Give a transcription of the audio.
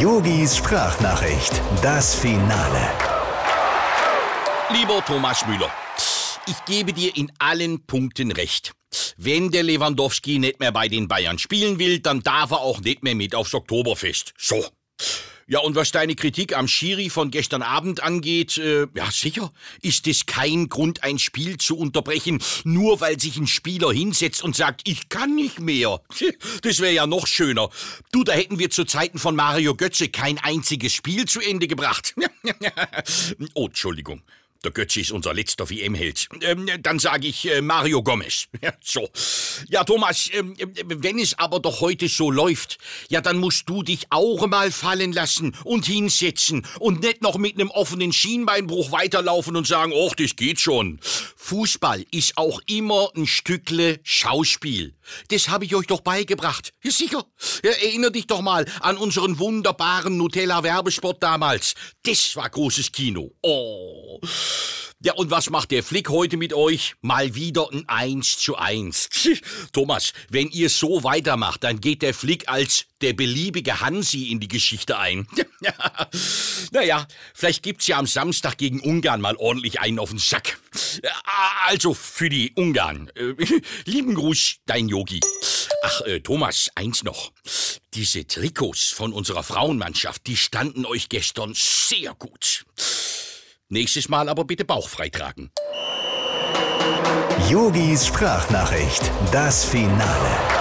Yogis Sprachnachricht, das Finale. Lieber Thomas Müller, ich gebe dir in allen Punkten recht. Wenn der Lewandowski nicht mehr bei den Bayern spielen will, dann darf er auch nicht mehr mit aufs Oktoberfest. So. Ja, und was deine Kritik am Schiri von gestern Abend angeht, äh, ja sicher, ist es kein Grund, ein Spiel zu unterbrechen, nur weil sich ein Spieler hinsetzt und sagt, ich kann nicht mehr. Das wäre ja noch schöner. Du, da hätten wir zu Zeiten von Mario Götze kein einziges Spiel zu Ende gebracht. oh, Entschuldigung. Der Götze ist unser letzter WM-Held. Ähm, dann sage ich äh, Mario Gomez. Ja, so. Ja, Thomas, ähm, wenn es aber doch heute so läuft, ja, dann musst du dich auch mal fallen lassen und hinsetzen und nicht noch mit einem offenen Schienbeinbruch weiterlaufen und sagen, ach, das geht schon. Fußball ist auch immer ein Stückle Schauspiel. Das habe ich euch doch beigebracht. Ja, sicher. Ja, erinner dich doch mal an unseren wunderbaren Nutella-Werbespot damals. Das war großes Kino. Oh. Ja, und was macht der Flick heute mit euch? Mal wieder ein Eins zu eins. Thomas, wenn ihr so weitermacht, dann geht der Flick als der beliebige Hansi in die Geschichte ein. naja, vielleicht gibt's ja am Samstag gegen Ungarn mal ordentlich einen auf den Sack. Also für die Ungarn. Lieben Gruß, dein Yogi. Ach, äh, Thomas, eins noch. Diese Trikots von unserer Frauenmannschaft, die standen euch gestern sehr gut. Nächstes Mal aber bitte Bauch freitragen. Yogis Sprachnachricht, das Finale.